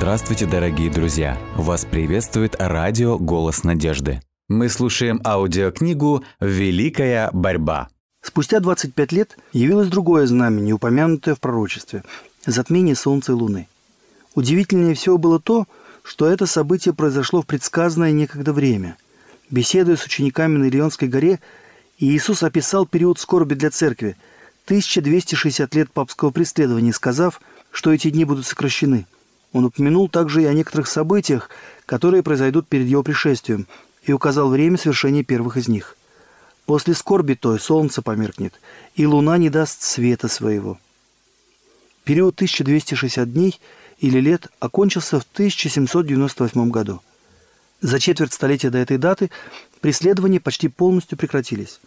Здравствуйте, дорогие друзья! Вас приветствует радио «Голос надежды». Мы слушаем аудиокнигу «Великая борьба». Спустя 25 лет явилось другое знамение, упомянутое в пророчестве – затмение Солнца и Луны. Удивительнее всего было то, что это событие произошло в предсказанное некогда время. Беседуя с учениками на Илионской горе, Иисус описал период скорби для церкви – 1260 лет папского преследования, сказав, что эти дни будут сокращены – он упомянул также и о некоторых событиях, которые произойдут перед его пришествием, и указал время совершения первых из них. После скорби той солнце померкнет, и луна не даст света своего. Период 1260 дней или лет окончился в 1798 году. За четверть столетия до этой даты преследования почти полностью прекратились.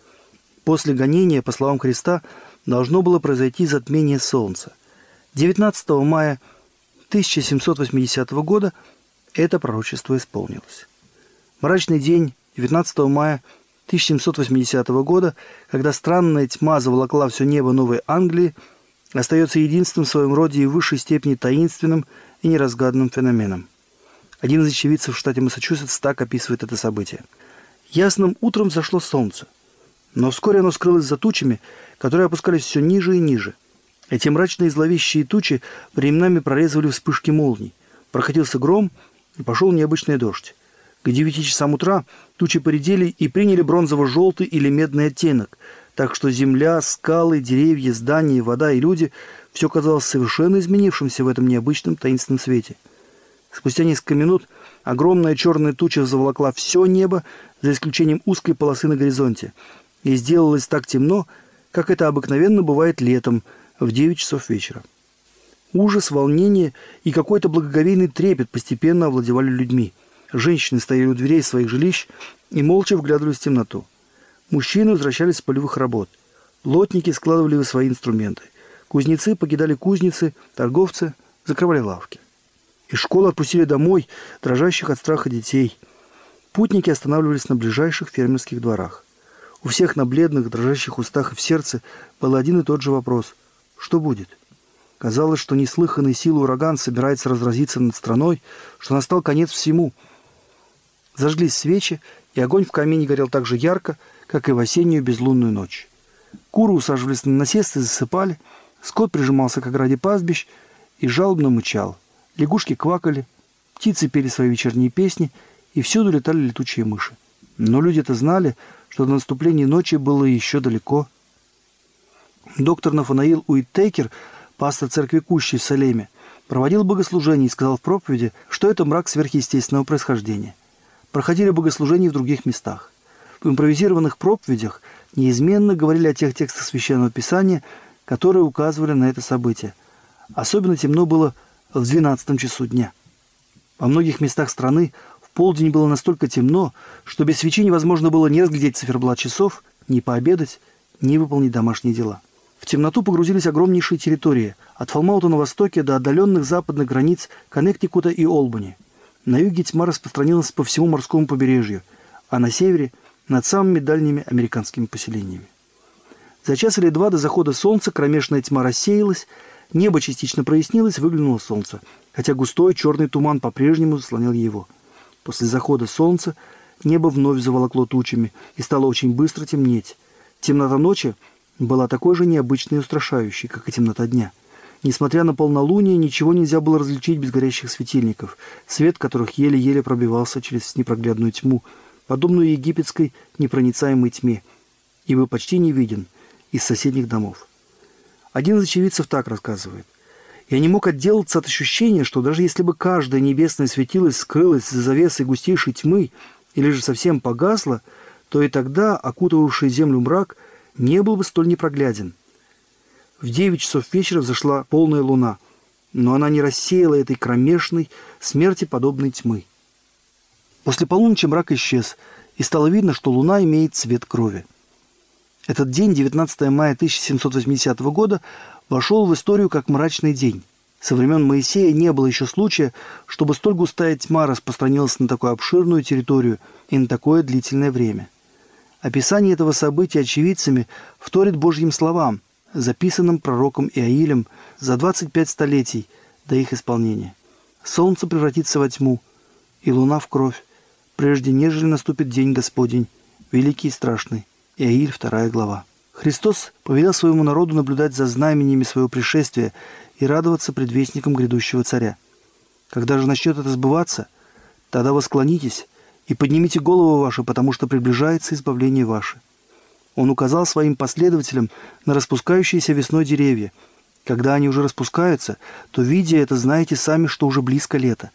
После гонения, по словам Христа, должно было произойти затмение Солнца. 19 мая – 1780 года это пророчество исполнилось. Мрачный день 19 мая 1780 года, когда странная тьма заволокла все небо Новой Англии, остается единственным в своем роде и в высшей степени таинственным и неразгаданным феноменом. Один из очевидцев в штате Массачусетс так описывает это событие. Ясным утром зашло солнце, но вскоре оно скрылось за тучами, которые опускались все ниже и ниже – эти мрачные зловещие тучи временами прорезывали вспышки молний. Проходился гром, и пошел необычный дождь. К девяти часам утра тучи поредели и приняли бронзово-желтый или медный оттенок, так что земля, скалы, деревья, здания, вода и люди – все казалось совершенно изменившимся в этом необычном таинственном свете. Спустя несколько минут огромная черная туча заволокла все небо, за исключением узкой полосы на горизонте, и сделалось так темно, как это обыкновенно бывает летом – в 9 часов вечера. Ужас, волнение и какой-то благоговейный трепет постепенно овладевали людьми. Женщины стояли у дверей своих жилищ и молча вглядывались в темноту. Мужчины возвращались с полевых работ. Лотники складывали свои инструменты. Кузнецы покидали кузницы, торговцы закрывали лавки. Из школы отпустили домой дрожащих от страха детей. Путники останавливались на ближайших фермерских дворах. У всех на бледных, дрожащих устах и в сердце был один и тот же вопрос – что будет? Казалось, что неслыханный силы ураган собирается разразиться над страной, что настал конец всему. Зажглись свечи, и огонь в камине горел так же ярко, как и в осеннюю безлунную ночь. Куры усаживались на насест и засыпали, скот прижимался к ограде пастбищ и жалобно мычал. Лягушки квакали, птицы пели свои вечерние песни, и всюду летали летучие мыши. Но люди-то знали, что до наступления ночи было еще далеко – Доктор Нафанаил Уиттейкер, пастор церкви Кущи в Салеме, проводил богослужение и сказал в проповеди, что это мрак сверхъестественного происхождения. Проходили богослужения в других местах. В импровизированных проповедях неизменно говорили о тех текстах Священного Писания, которые указывали на это событие. Особенно темно было в 12 часу дня. Во многих местах страны в полдень было настолько темно, что без свечи невозможно было ни разглядеть циферблат часов, ни пообедать, ни выполнить домашние дела. В темноту погрузились огромнейшие территории, от Фалмаута на востоке до отдаленных западных границ Коннектикута и Олбани. На юге тьма распространилась по всему морскому побережью, а на севере – над самыми дальними американскими поселениями. За час или два до захода солнца кромешная тьма рассеялась, небо частично прояснилось, выглянуло солнце, хотя густой черный туман по-прежнему заслонял его. После захода солнца небо вновь заволокло тучами и стало очень быстро темнеть. Темнота ночи – была такой же необычной и устрашающей, как и темнота дня. Несмотря на полнолуние, ничего нельзя было различить без горящих светильников, свет которых еле-еле пробивался через непроглядную тьму, подобную египетской непроницаемой тьме, ибо почти не виден из соседних домов. Один из очевидцев так рассказывает. Я не мог отделаться от ощущения, что даже если бы каждое небесное светилось скрылось за завесой густейшей тьмы или же совсем погасло, то и тогда окутывавший землю мрак – не был бы столь непрогляден. В девять часов вечера взошла полная луна, но она не рассеяла этой кромешной, смерти подобной тьмы. После полуночи мрак исчез, и стало видно, что луна имеет цвет крови. Этот день, 19 мая 1780 года, вошел в историю как мрачный день. Со времен Моисея не было еще случая, чтобы столь густая тьма распространилась на такую обширную территорию и на такое длительное время. Описание этого события очевидцами вторит Божьим словам, записанным пророком Иаилем за 25 столетий до их исполнения. Солнце превратится во тьму, и луна в кровь, прежде нежели наступит день Господень, великий и страшный. Иаиль, вторая глава. Христос повелел своему народу наблюдать за знамениями своего пришествия и радоваться предвестникам грядущего царя. Когда же начнет это сбываться, тогда вы склонитесь и поднимите голову ваши, потому что приближается избавление ваше. Он указал своим последователям на распускающиеся весной деревья. Когда они уже распускаются, то, видя это, знаете сами, что уже близко лето.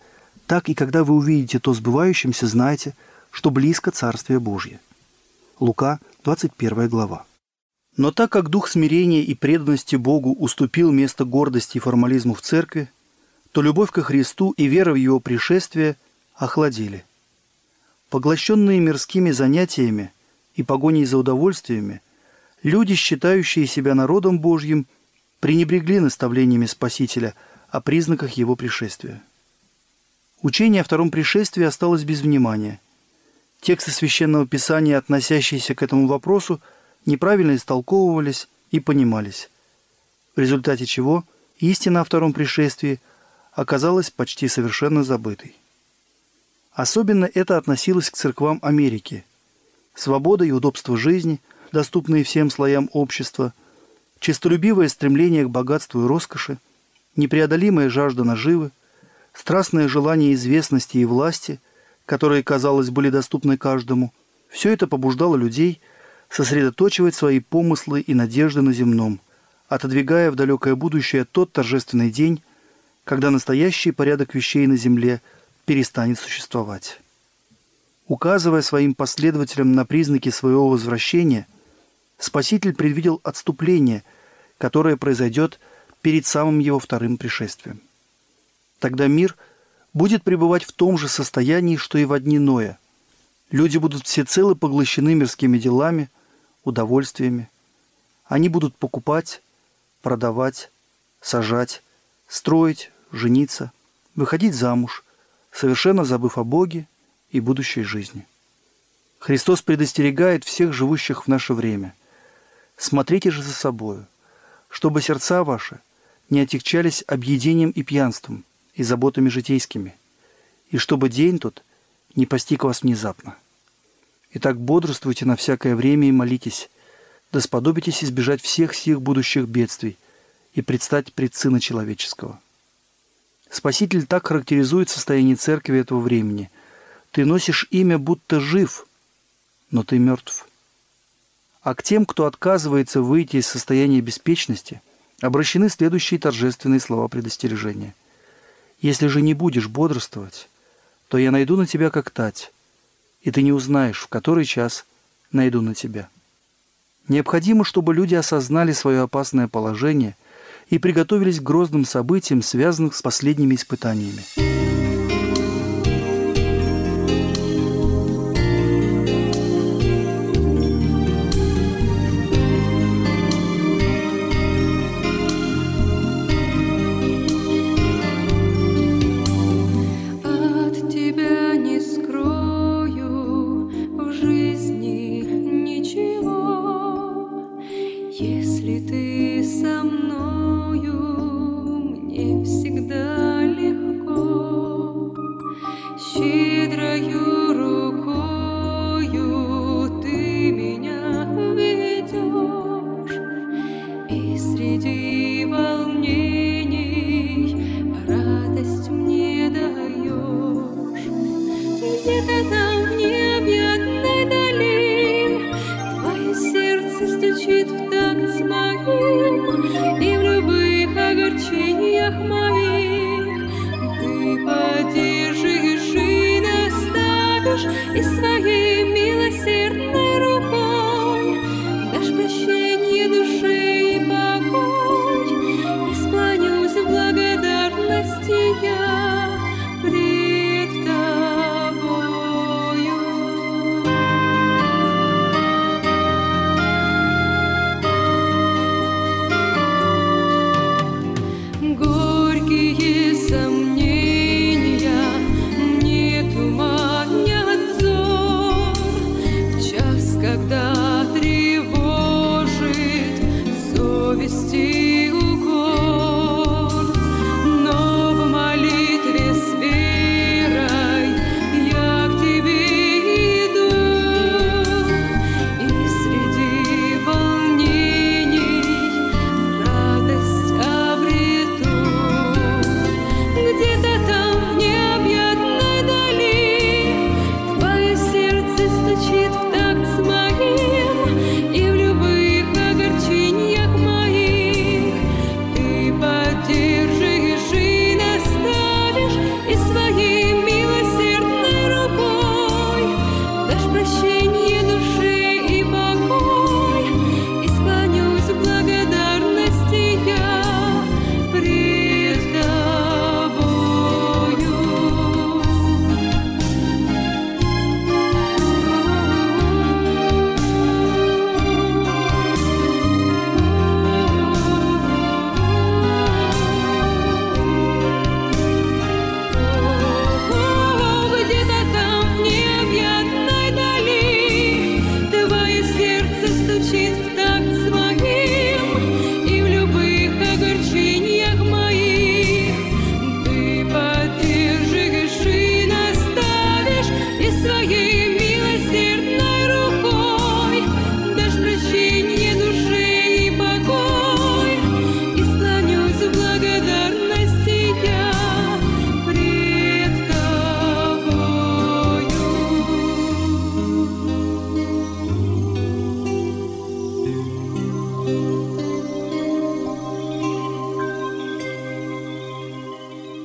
Так и когда вы увидите то сбывающимся, знайте, что близко Царствие Божье. Лука, 21 глава. Но так как дух смирения и преданности Богу уступил место гордости и формализму в церкви, то любовь ко Христу и вера в Его пришествие охладили. Поглощенные мирскими занятиями и погоней за удовольствиями, люди, считающие себя народом Божьим, пренебрегли наставлениями Спасителя о признаках Его пришествия. Учение о втором пришествии осталось без внимания. Тексты Священного Писания, относящиеся к этому вопросу, неправильно истолковывались и понимались, в результате чего истина о втором пришествии оказалась почти совершенно забытой. Особенно это относилось к церквам Америки. Свобода и удобство жизни, доступные всем слоям общества, честолюбивое стремление к богатству и роскоши, непреодолимая жажда наживы, страстное желание известности и власти, которые, казалось, были доступны каждому, все это побуждало людей сосредоточивать свои помыслы и надежды на земном, отодвигая в далекое будущее тот торжественный день, когда настоящий порядок вещей на земле – перестанет существовать. Указывая своим последователям на признаки своего возвращения, Спаситель предвидел отступление, которое произойдет перед самым его вторым пришествием. Тогда мир будет пребывать в том же состоянии, что и в дни Ноя. Люди будут всецело поглощены мирскими делами, удовольствиями. Они будут покупать, продавать, сажать, строить, жениться, выходить замуж, совершенно забыв о Боге и будущей жизни. Христос предостерегает всех живущих в наше время. Смотрите же за собою, чтобы сердца ваши не отягчались объедением и пьянством и заботами житейскими, и чтобы день тот не постиг вас внезапно. Итак, бодрствуйте на всякое время и молитесь, да сподобитесь избежать всех сих будущих бедствий и предстать пред Сына Человеческого – Спаситель так характеризует состояние церкви этого времени. Ты носишь имя, будто жив, но ты мертв. А к тем, кто отказывается выйти из состояния беспечности, обращены следующие торжественные слова предостережения. «Если же не будешь бодрствовать, то я найду на тебя как тать, и ты не узнаешь, в который час найду на тебя». Необходимо, чтобы люди осознали свое опасное положение – и приготовились к грозным событиям, связанным с последними испытаниями. грусти и волнений Радость мне даешь. Где-то там в необъятной дали Твое сердце стучит в такт с моим И в любых огорчениях моих Ты поддержишь и наставишь И своей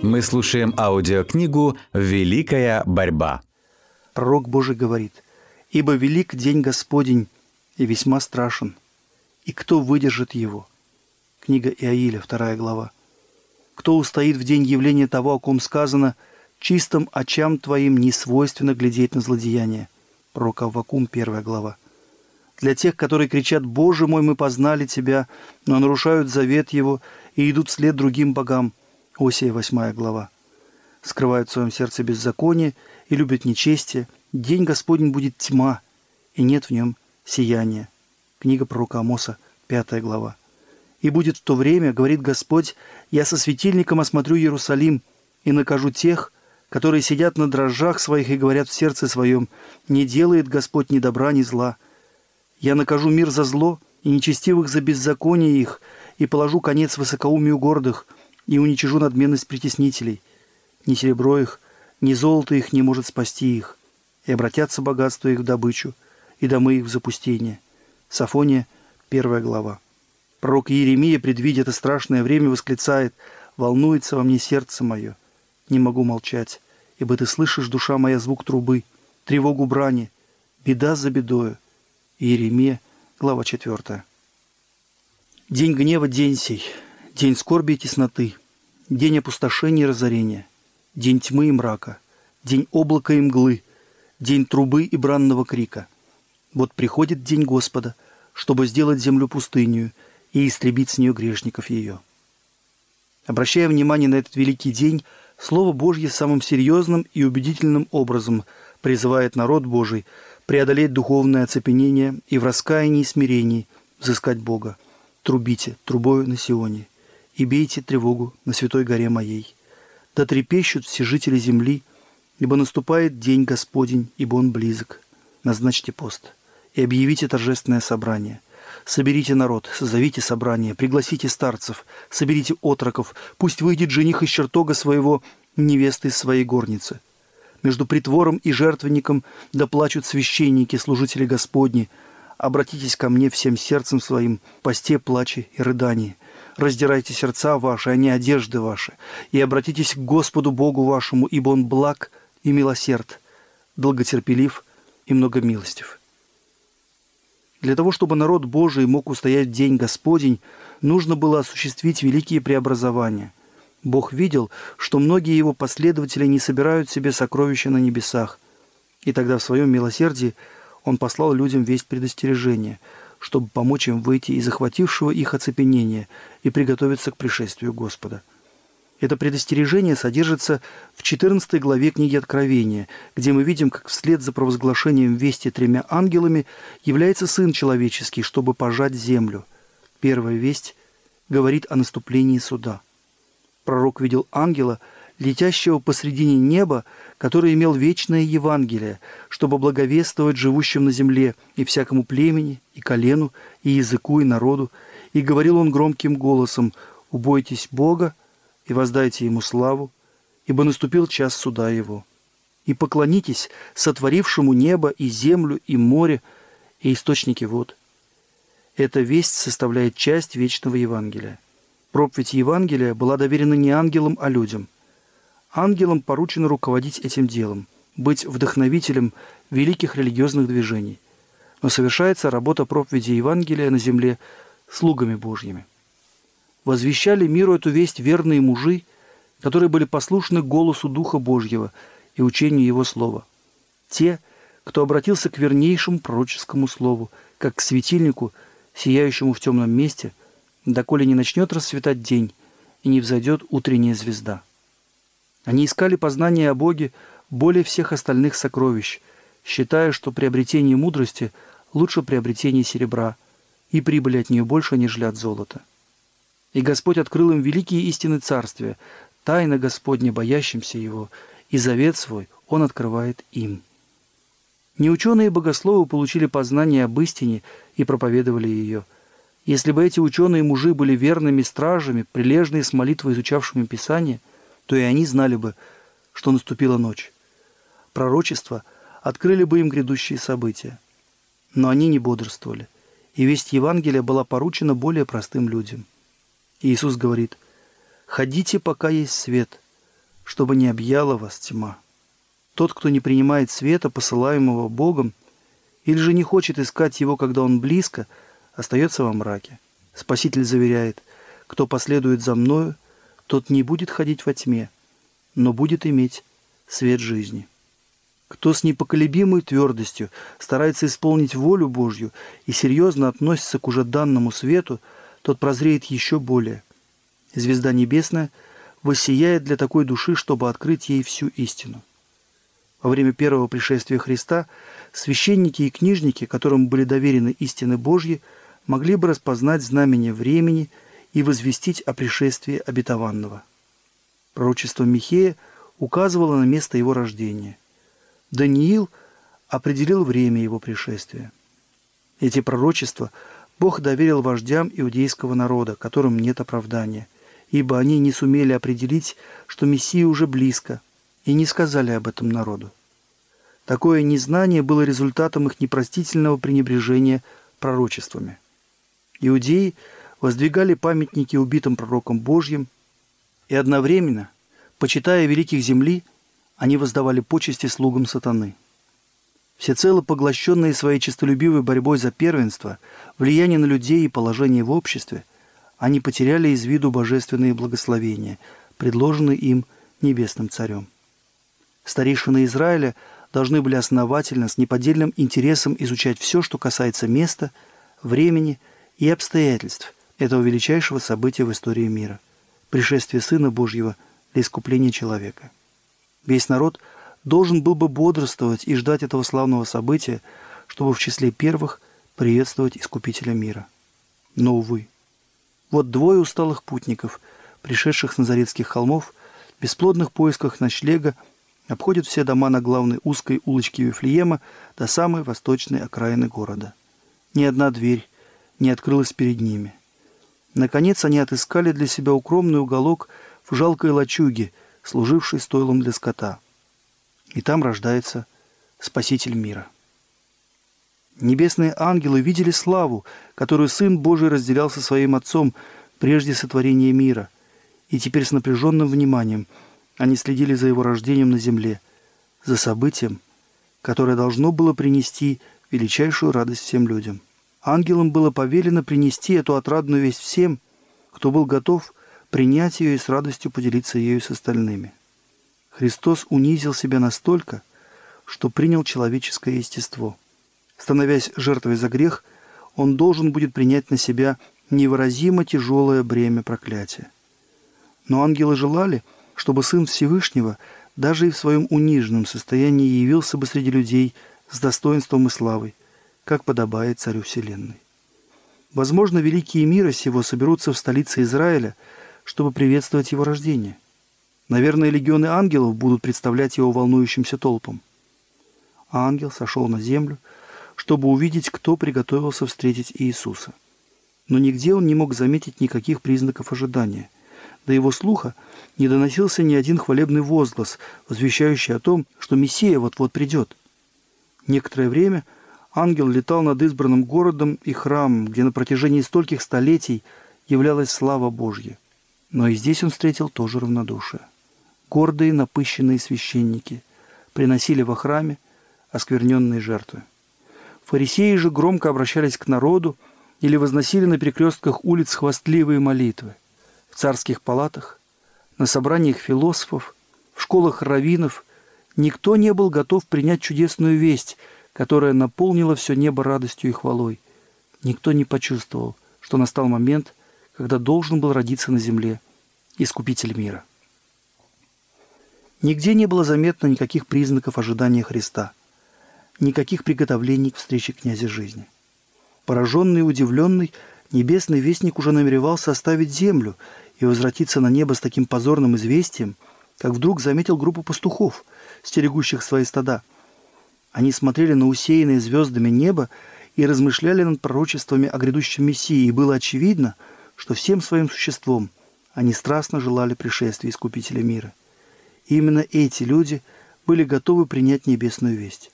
Мы слушаем аудиокнигу «Великая борьба». Пророк Божий говорит, «Ибо велик день Господень, и весьма страшен, и кто выдержит его?» Книга Иаиля, вторая глава. «Кто устоит в день явления того, о ком сказано, чистым очам твоим не свойственно глядеть на злодеяние?» Пророк Аввакум, первая глава. Для тех, которые кричат «Боже мой, мы познали Тебя», но нарушают завет Его и идут вслед другим богам – Осия, 8 глава. Скрывают в своем сердце беззаконие и любят нечестие. День Господень будет тьма, и нет в нем сияния. Книга пророка Амоса, 5 глава. «И будет в то время, — говорит Господь, — я со светильником осмотрю Иерусалим и накажу тех, которые сидят на дрожжах своих и говорят в сердце своем, не делает Господь ни добра, ни зла. Я накажу мир за зло и нечестивых за беззаконие их, и положу конец высокоумию гордых, и уничижу надменность притеснителей. Ни серебро их, ни золото их не может спасти их, и обратятся богатства их в добычу, и домы их в запустение». Сафония, первая глава. Пророк Иеремия, предвидя это страшное время, восклицает «Волнуется во мне сердце мое, не могу молчать, ибо ты слышишь, душа моя, звук трубы, тревогу брани, беда за бедою». Иеремия, глава 4. День гнева, день сей, День скорби и тесноты, день опустошения и разорения, день тьмы и мрака, день облака и мглы, день трубы и бранного крика. Вот приходит день Господа, чтобы сделать землю пустынью и истребить с нее грешников ее. Обращая внимание на этот великий день, Слово Божье самым серьезным и убедительным образом призывает народ Божий преодолеть духовное оцепенение и в раскаянии и смирении взыскать Бога. Трубите трубою на Сионе и бейте тревогу на святой горе моей. Да трепещут все жители земли, ибо наступает день Господень, ибо Он близок. Назначьте пост и объявите торжественное собрание. Соберите народ, созовите собрание, пригласите старцев, соберите отроков, пусть выйдет жених из чертога своего, невесты из своей горницы. Между притвором и жертвенником да плачут священники, служители Господни. Обратитесь ко мне всем сердцем своим, посте, плаче и рыдании раздирайте сердца ваши, а не одежды ваши, и обратитесь к Господу Богу вашему, ибо Он благ и милосерд, долготерпелив и многомилостив». Для того, чтобы народ Божий мог устоять день Господень, нужно было осуществить великие преобразования. Бог видел, что многие его последователи не собирают себе сокровища на небесах, и тогда в своем милосердии он послал людям весть предостережения – чтобы помочь им выйти из захватившего их оцепенения и приготовиться к пришествию Господа. Это предостережение содержится в 14 главе книги Откровения, где мы видим, как вслед за провозглашением вести тремя ангелами является Сын Человеческий, чтобы пожать землю. Первая весть говорит о наступлении суда. Пророк видел ангела – летящего посредине неба, который имел вечное Евангелие, чтобы благовествовать живущим на земле и всякому племени, и колену, и языку, и народу. И говорил он громким голосом, «Убойтесь Бога и воздайте Ему славу, ибо наступил час суда Его. И поклонитесь сотворившему небо и землю и море и источники вод». Эта весть составляет часть вечного Евангелия. Проповедь Евангелия была доверена не ангелам, а людям. Ангелам поручено руководить этим делом, быть вдохновителем великих религиозных движений. Но совершается работа проповеди Евангелия на земле слугами Божьими. Возвещали миру эту весть верные мужи, которые были послушны голосу Духа Божьего и учению Его Слова. Те, кто обратился к вернейшему пророческому слову, как к светильнику, сияющему в темном месте, доколе не начнет расцветать день и не взойдет утренняя звезда. Они искали познание о Боге более всех остальных сокровищ, считая, что приобретение мудрости лучше приобретения серебра, и прибыли от нее больше, нежели от золота. И Господь открыл им великие истины Царствия, тайна Господня, боящимся Его, и завет свой Он открывает им. Неученые богословы получили познание об истине и проповедовали ее. Если бы эти ученые мужи были верными стражами, прилежные с молитвой изучавшими Писание – то и они знали бы, что наступила ночь. Пророчества открыли бы им грядущие события. Но они не бодрствовали, и весть Евангелия была поручена более простым людям. И Иисус говорит, «Ходите, пока есть свет, чтобы не объяла вас тьма. Тот, кто не принимает света, посылаемого Богом, или же не хочет искать его, когда он близко, остается во мраке. Спаситель заверяет, кто последует за мною, тот не будет ходить во тьме, но будет иметь свет жизни. Кто с непоколебимой твердостью старается исполнить волю Божью и серьезно относится к уже данному свету, тот прозреет еще более. Звезда небесная воссияет для такой души, чтобы открыть ей всю истину. Во время первого пришествия Христа священники и книжники, которым были доверены истины Божьи, могли бы распознать знамение времени и возвестить о пришествии обетованного. Пророчество Михея указывало на место его рождения. Даниил определил время его пришествия. Эти пророчества Бог доверил вождям иудейского народа, которым нет оправдания, ибо они не сумели определить, что Мессия уже близко, и не сказали об этом народу. Такое незнание было результатом их непростительного пренебрежения пророчествами. Иудеи воздвигали памятники убитым пророкам Божьим, и одновременно, почитая великих земли, они воздавали почести слугам сатаны. Всецело поглощенные своей честолюбивой борьбой за первенство, влияние на людей и положение в обществе, они потеряли из виду божественные благословения, предложенные им небесным царем. Старейшины Израиля должны были основательно, с неподдельным интересом изучать все, что касается места, времени и обстоятельств этого величайшего события в истории мира – пришествие Сына Божьего для искупления человека. Весь народ должен был бы бодрствовать и ждать этого славного события, чтобы в числе первых приветствовать Искупителя мира. Но, увы, вот двое усталых путников, пришедших с Назаретских холмов, в бесплодных поисках ночлега, обходят все дома на главной узкой улочке Вифлеема до самой восточной окраины города. Ни одна дверь не открылась перед ними. Наконец они отыскали для себя укромный уголок в жалкой лачуге, служившей стойлом для скота. И там рождается Спаситель мира. Небесные ангелы видели славу, которую Сын Божий разделял со своим Отцом прежде сотворения мира, и теперь с напряженным вниманием они следили за его рождением на земле, за событием, которое должно было принести величайшую радость всем людям. Ангелам было повелено принести эту отрадную весть всем, кто был готов принять ее и с радостью поделиться ею с остальными. Христос унизил себя настолько, что принял человеческое естество. Становясь жертвой за грех, он должен будет принять на себя невыразимо тяжелое бремя проклятия. Но ангелы желали, чтобы Сын Всевышнего даже и в своем униженном состоянии явился бы среди людей с достоинством и славой, как подобает Царю Вселенной. Возможно, великие мира сего соберутся в столице Израиля, чтобы приветствовать его рождение. Наверное, легионы ангелов будут представлять его волнующимся толпам. ангел сошел на землю, чтобы увидеть, кто приготовился встретить Иисуса. Но нигде он не мог заметить никаких признаков ожидания. До его слуха не доносился ни один хвалебный возглас, возвещающий о том, что Мессия вот-вот придет. Некоторое время ангел летал над избранным городом и храмом, где на протяжении стольких столетий являлась слава Божья. Но и здесь он встретил тоже равнодушие. Гордые, напыщенные священники приносили во храме оскверненные жертвы. Фарисеи же громко обращались к народу или возносили на перекрестках улиц хвастливые молитвы. В царских палатах, на собраниях философов, в школах раввинов никто не был готов принять чудесную весть, которая наполнила все небо радостью и хвалой. Никто не почувствовал, что настал момент, когда должен был родиться на земле Искупитель мира. Нигде не было заметно никаких признаков ожидания Христа – никаких приготовлений к встрече князя жизни. Пораженный и удивленный, небесный вестник уже намеревался оставить землю и возвратиться на небо с таким позорным известием, как вдруг заметил группу пастухов, стерегущих свои стада. Они смотрели на усеянное звездами небо и размышляли над пророчествами о грядущем Мессии, и было очевидно, что всем своим существом они страстно желали пришествия Искупителя мира. И именно эти люди были готовы принять небесную весть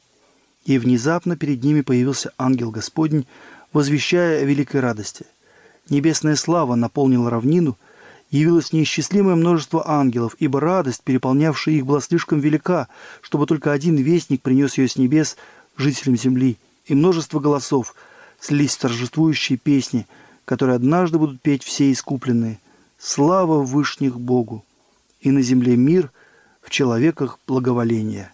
и внезапно перед ними появился ангел Господень, возвещая о великой радости. Небесная слава наполнила равнину, явилось неисчислимое множество ангелов, ибо радость, переполнявшая их, была слишком велика, чтобы только один вестник принес ее с небес жителям земли, и множество голосов слились в торжествующие песни, которые однажды будут петь все искупленные. Слава Вышних Богу! И на земле мир, в человеках благоволение.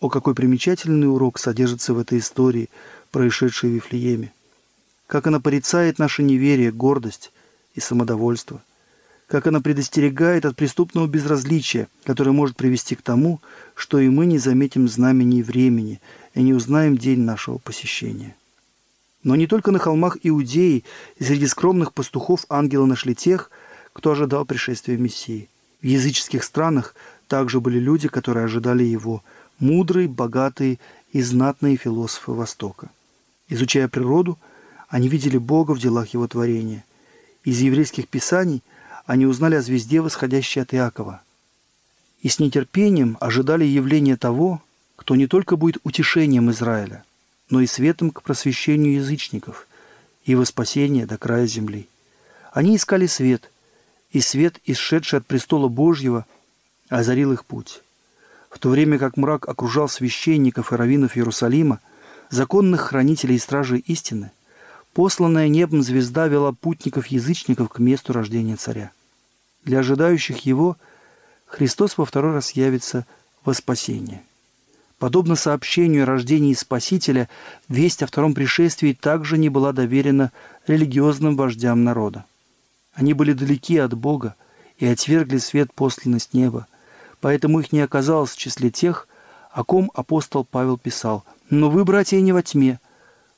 О, какой примечательный урок содержится в этой истории, происшедшей в Вифлееме. Как она порицает наше неверие, гордость и самодовольство – как она предостерегает от преступного безразличия, которое может привести к тому, что и мы не заметим знамений времени и не узнаем день нашего посещения. Но не только на холмах Иудеи и среди скромных пастухов ангелы нашли тех, кто ожидал пришествия Мессии. В языческих странах также были люди, которые ожидали его, мудрые, богатые и знатные философы Востока. Изучая природу, они видели Бога в делах его творения. Из еврейских писаний – они узнали о звезде, восходящей от Иакова, и с нетерпением ожидали явления того, кто не только будет утешением Израиля, но и светом к просвещению язычников и во спасение до края земли. Они искали свет, и свет, исшедший от престола Божьего, озарил их путь. В то время как мрак окружал священников и раввинов Иерусалима, законных хранителей и стражей истины – Посланная небом звезда вела путников-язычников к месту рождения царя. Для ожидающих его Христос во второй раз явится во спасение. Подобно сообщению о рождении Спасителя, весть о втором пришествии также не была доверена религиозным вождям народа. Они были далеки от Бога и отвергли свет посланный с неба, поэтому их не оказалось в числе тех, о ком апостол Павел писал «Но вы, братья, не во тьме,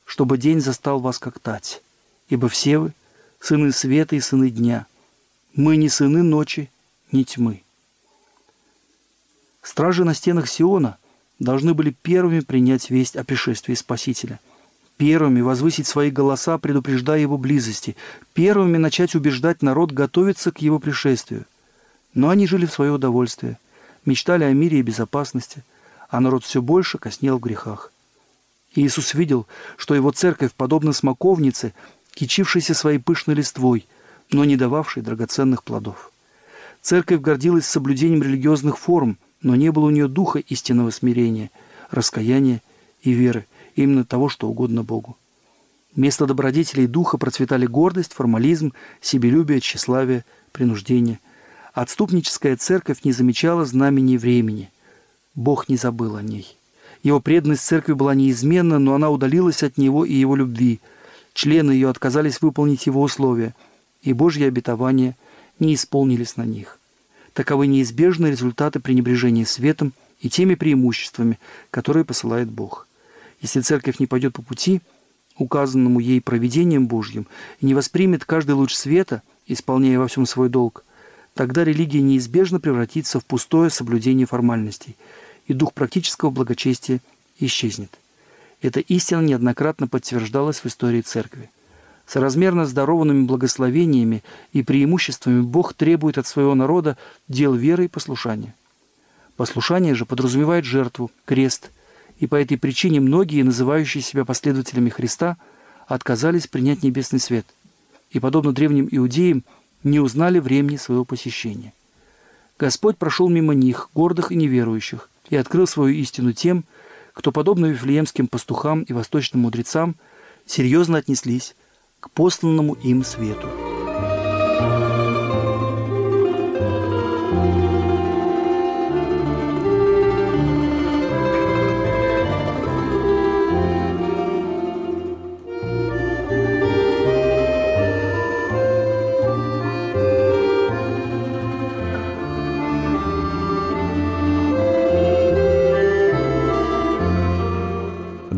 чтобы день застал вас как тать, ибо все вы — сыны света и сыны дня. Мы не сыны ночи, ни тьмы. Стражи на стенах Сиона должны были первыми принять весть о пришествии Спасителя, первыми возвысить свои голоса, предупреждая его близости, первыми начать убеждать народ готовиться к его пришествию. Но они жили в свое удовольствие, мечтали о мире и безопасности, а народ все больше коснел в грехах. Иисус видел, что его церковь подобна смоковнице, кичившейся своей пышной листвой, но не дававшей драгоценных плодов. Церковь гордилась соблюдением религиозных форм, но не было у нее духа истинного смирения, раскаяния и веры, именно того, что угодно Богу. Вместо добродетелей духа процветали гордость, формализм, себелюбие, тщеславие, принуждение. Отступническая церковь не замечала знамений времени. Бог не забыл о ней. Его преданность церкви была неизменна, но она удалилась от него и его любви. Члены ее отказались выполнить его условия, и Божьи обетования не исполнились на них. Таковы неизбежные результаты пренебрежения светом и теми преимуществами, которые посылает Бог. Если церковь не пойдет по пути, указанному ей проведением Божьим, и не воспримет каждый луч света, исполняя во всем свой долг, тогда религия неизбежно превратится в пустое соблюдение формальностей – и дух практического благочестия исчезнет. Эта истина неоднократно подтверждалась в истории Церкви. Соразмерно здорованными благословениями и преимуществами Бог требует от своего народа дел веры и послушания. Послушание же подразумевает жертву, крест, и по этой причине многие, называющие себя последователями Христа, отказались принять небесный свет и, подобно древним иудеям, не узнали времени своего посещения. Господь прошел мимо них, гордых и неверующих, и открыл свою истину тем, кто, подобно вифлеемским пастухам и восточным мудрецам, серьезно отнеслись к посланному им свету.